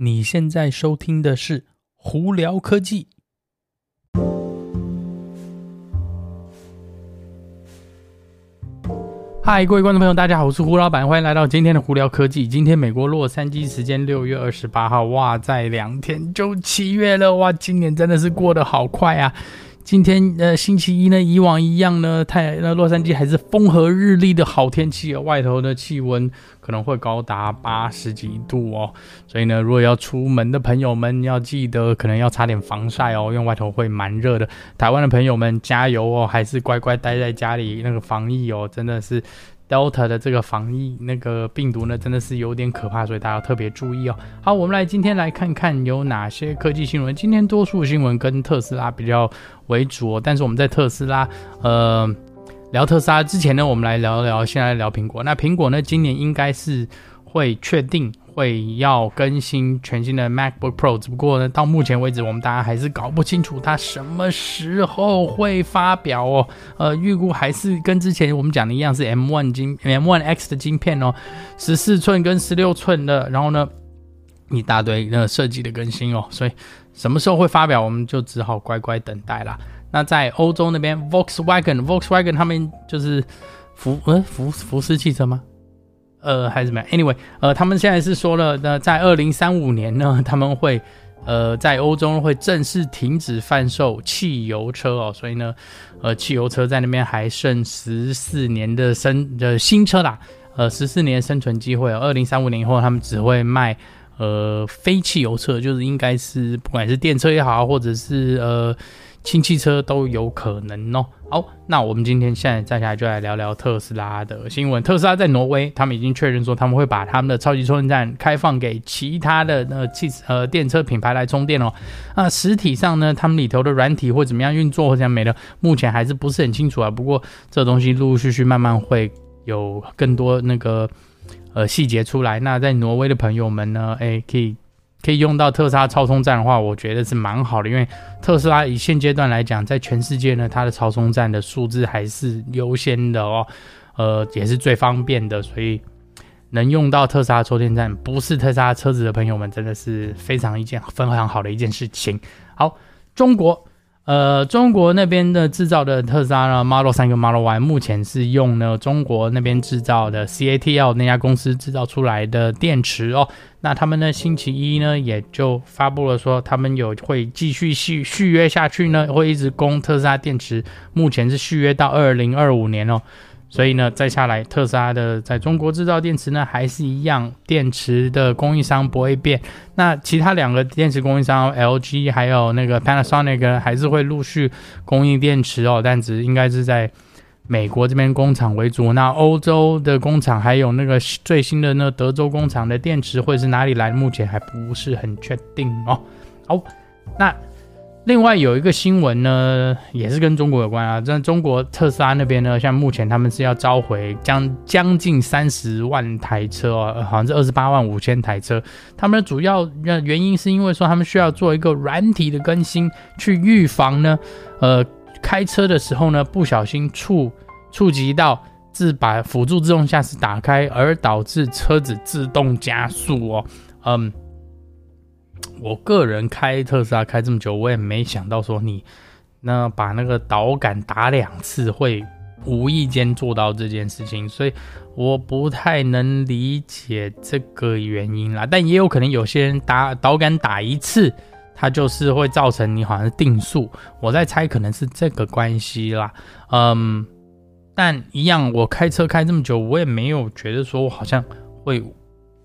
你现在收听的是胡聊科技。嗨，各位观众朋友，大家好，我是胡老板，欢迎来到今天的胡聊科技。今天美国洛杉矶时间六月二十八号，哇，再两天就七月了，哇，今年真的是过得好快啊！今天呃星期一呢，以往一样呢，太那洛杉矶还是风和日丽的好天气哦，外头的气温可能会高达八十几度哦，所以呢，如果要出门的朋友们要记得可能要擦点防晒哦，因为外头会蛮热的。台湾的朋友们加油哦，还是乖乖待在家里那个防疫哦，真的是。Delta 的这个防疫那个病毒呢，真的是有点可怕，所以大家要特别注意哦。好，我们来今天来看看有哪些科技新闻。今天多数新闻跟特斯拉比较为主哦，但是我们在特斯拉呃聊特斯拉之前呢，我们来聊聊，先来聊苹果。那苹果呢，今年应该是会确定。会要更新全新的 MacBook Pro，只不过呢，到目前为止，我们大家还是搞不清楚它什么时候会发表哦。呃，预估还是跟之前我们讲的一样，是 M1 晶 M1 X 的晶片哦，十四寸跟十六寸的，然后呢，一大堆那个设计的更新哦。所以什么时候会发表，我们就只好乖乖等待啦。那在欧洲那边，Volkswagen Volkswagen 他们就是福呃福福斯汽车吗？呃，还是怎么样？Anyway，呃，他们现在是说了，呢，在二零三五年呢，他们会，呃，在欧洲会正式停止贩售汽油车哦，所以呢，呃，汽油车在那边还剩十四年的生的新车啦，呃，十四年生存机会哦，二零三五年以后，他们只会卖呃非汽油车，就是应该是不管是电车也好，或者是呃。新汽车都有可能哦。好，那我们今天现在再下来就来聊聊特斯拉的新闻。特斯拉在挪威，他们已经确认说他们会把他们的超级充电站开放给其他的呃汽呃电车品牌来充电哦。那实体上呢，他们里头的软体会怎么样运作或者没的，目前还是不是很清楚啊。不过这东西陆陆续续慢慢会有更多那个呃细节出来。那在挪威的朋友们呢，哎，可以。可以用到特斯拉超充站的话，我觉得是蛮好的，因为特斯拉以现阶段来讲，在全世界呢，它的超充站的数字还是优先的哦，呃，也是最方便的，所以能用到特斯拉充电站，不是特斯拉车子的朋友们，真的是非常一件非常好的一件事情。好，中国。呃，中国那边的制造的特斯拉呢，Model 3跟 Model Y 目前是用呢中国那边制造的 CATL 那家公司制造出来的电池哦。那他们呢，星期一呢也就发布了说，他们有会继续续续约下去呢，会一直供特斯拉电池，目前是续约到二零二五年哦。所以呢，再下来，特斯拉的在中国制造电池呢，还是一样，电池的供应商不会变。那其他两个电池供应商，LG 还有那个 Panasonic 还是会陆续供应电池哦，但只应该是在美国这边工厂为主。那欧洲的工厂还有那个最新的那德州工厂的电池会是哪里来？目前还不是很确定哦。好，那。另外有一个新闻呢，也是跟中国有关啊。在中国特斯拉那边呢，像目前他们是要召回将将近三十万台车哦，好像是二十八万五千台车。他们的主要原因是因为说他们需要做一个软体的更新，去预防呢，呃，开车的时候呢不小心触触及到自把辅助自动驾驶打开，而导致车子自动加速哦，嗯。我个人开特斯拉开这么久，我也没想到说你那把那个导杆打两次会无意间做到这件事情，所以我不太能理解这个原因啦。但也有可能有些人打导杆打一次，它就是会造成你好像定速，我在猜可能是这个关系啦。嗯，但一样，我开车开这么久，我也没有觉得说我好像会。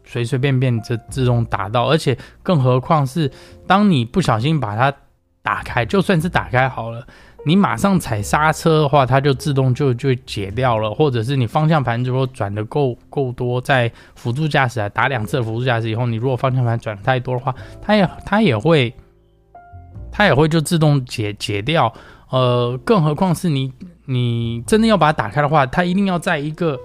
随随便便就自动打到，而且更何况是当你不小心把它打开，就算是打开好了，你马上踩刹车的话，它就自动就就解掉了，或者是你方向盘如果转的够够多，在辅助驾驶啊打两次辅助驾驶以后，你如果方向盘转太多的话，它也它也会它也会就自动解解掉。呃，更何况是你你真的要把它打开的话，它一定要在一个。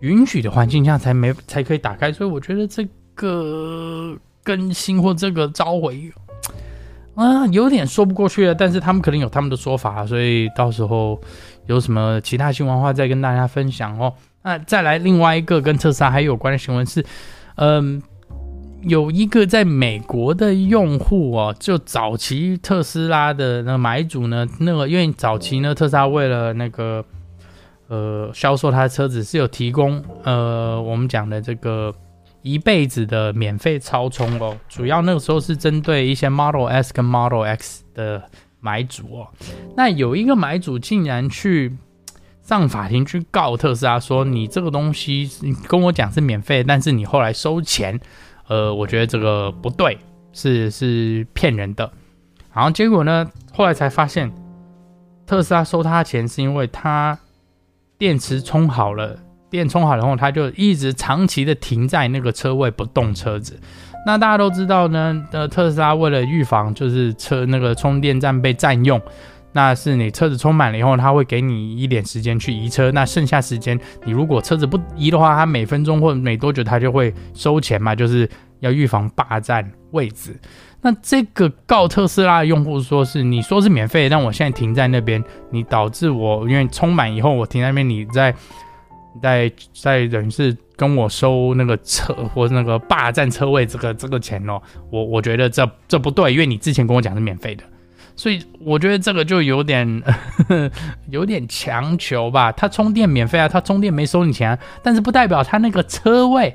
允许的环境下才没才可以打开，所以我觉得这个更新或这个召回啊，有点说不过去了。但是他们可能有他们的说法，所以到时候有什么其他新闻话再跟大家分享哦。那再来另外一个跟特斯拉还有关的新闻是，嗯，有一个在美国的用户哦，就早期特斯拉的那买主呢，那个因为早期呢，特斯拉为了那个呃销售他的车子是有提供呃我们讲的这个一辈子的免费超充哦，主要那个时候是针对一些 Model S 跟 Model X 的买主哦，那有一个买主竟然去上法庭去告特斯拉说，你这个东西你跟我讲是免费，但是你后来收钱。呃，我觉得这个不对，是是骗人的。然后结果呢，后来才发现，特斯拉收他钱是因为他电池充好了，电充好了后，他就一直长期的停在那个车位不动车子。那大家都知道呢，呃，特斯拉为了预防就是车那个充电站被占用。那是你车子充满了以后，他会给你一点时间去移车。那剩下时间，你如果车子不移的话，他每分钟或每多久他就会收钱嘛，就是要预防霸占位置。那这个告特斯拉的用户说是你说是免费，但我现在停在那边，你导致我因为充满以后我停在那边，你在在在等于是跟我收那个车或那个霸占车位这个这个钱哦。我我觉得这这不对，因为你之前跟我讲是免费的。所以我觉得这个就有点 有点强求吧。他充电免费啊，他充电没收你钱啊，但是不代表他那个车位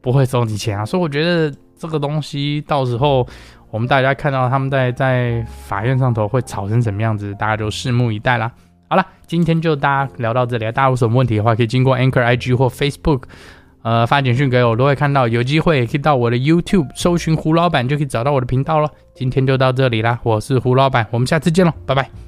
不会收你钱啊。所以我觉得这个东西到时候我们大家看到他们在在法院上头会吵成什么样子，大家就拭目以待啦。好了，今天就大家聊到这里，大家有什么问题的话，可以经过 Anchor IG 或 Facebook。呃，发简讯给我，我都会看到。有机会也可以到我的 YouTube 搜寻胡老板，就可以找到我的频道了。今天就到这里啦，我是胡老板，我们下次见喽，拜拜。